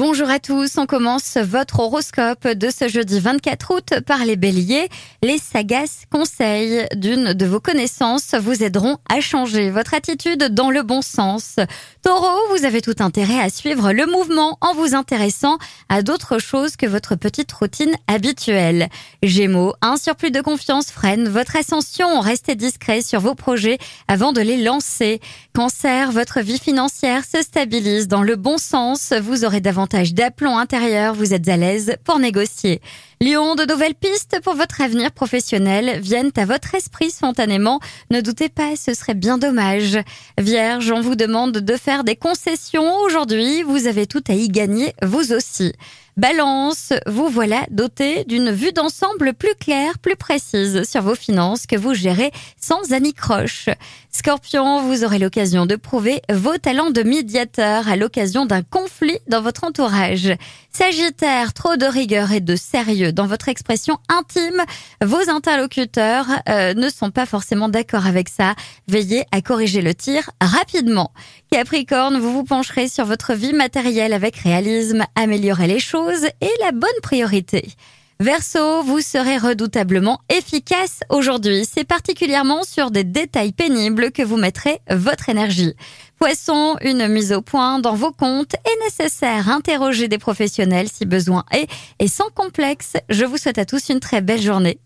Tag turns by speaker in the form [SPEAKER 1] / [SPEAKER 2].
[SPEAKER 1] Bonjour à tous, on commence votre horoscope de ce jeudi 24 août par les béliers. Les sagaces conseils d'une de vos connaissances vous aideront à changer votre attitude dans le bon sens. Taureau, vous avez tout intérêt à suivre le mouvement en vous intéressant à d'autres choses que votre petite routine habituelle. Gémeaux, un surplus de confiance freine votre ascension, restez discret sur vos projets avant de les lancer. Cancer, votre vie financière se stabilise dans le bon sens, vous aurez davantage d'aplomb intérieur, vous êtes à l'aise pour négocier. Lyon, de nouvelles pistes pour votre avenir professionnel viennent à votre esprit spontanément. Ne doutez pas, ce serait bien dommage. Vierge, on vous demande de faire des concessions aujourd'hui. Vous avez tout à y gagner, vous aussi. Balance, vous voilà doté d'une vue d'ensemble plus claire, plus précise sur vos finances que vous gérez sans anicroche. Scorpion, vous aurez l'occasion de prouver vos talents de médiateur à l'occasion d'un conflit dans votre entourage. Sagittaire, trop de rigueur et de sérieux dans votre expression intime. Vos interlocuteurs euh, ne sont pas forcément d'accord avec ça. Veillez à corriger le tir rapidement. Capricorne, vous vous pencherez sur votre vie matérielle avec réalisme, améliorer les choses et la bonne priorité. Verseau, vous serez redoutablement efficace aujourd'hui. C'est particulièrement sur des détails pénibles que vous mettrez votre énergie. Poisson, une mise au point dans vos comptes est nécessaire. Interrogez des professionnels si besoin est et sans complexe. Je vous souhaite à tous une très belle journée.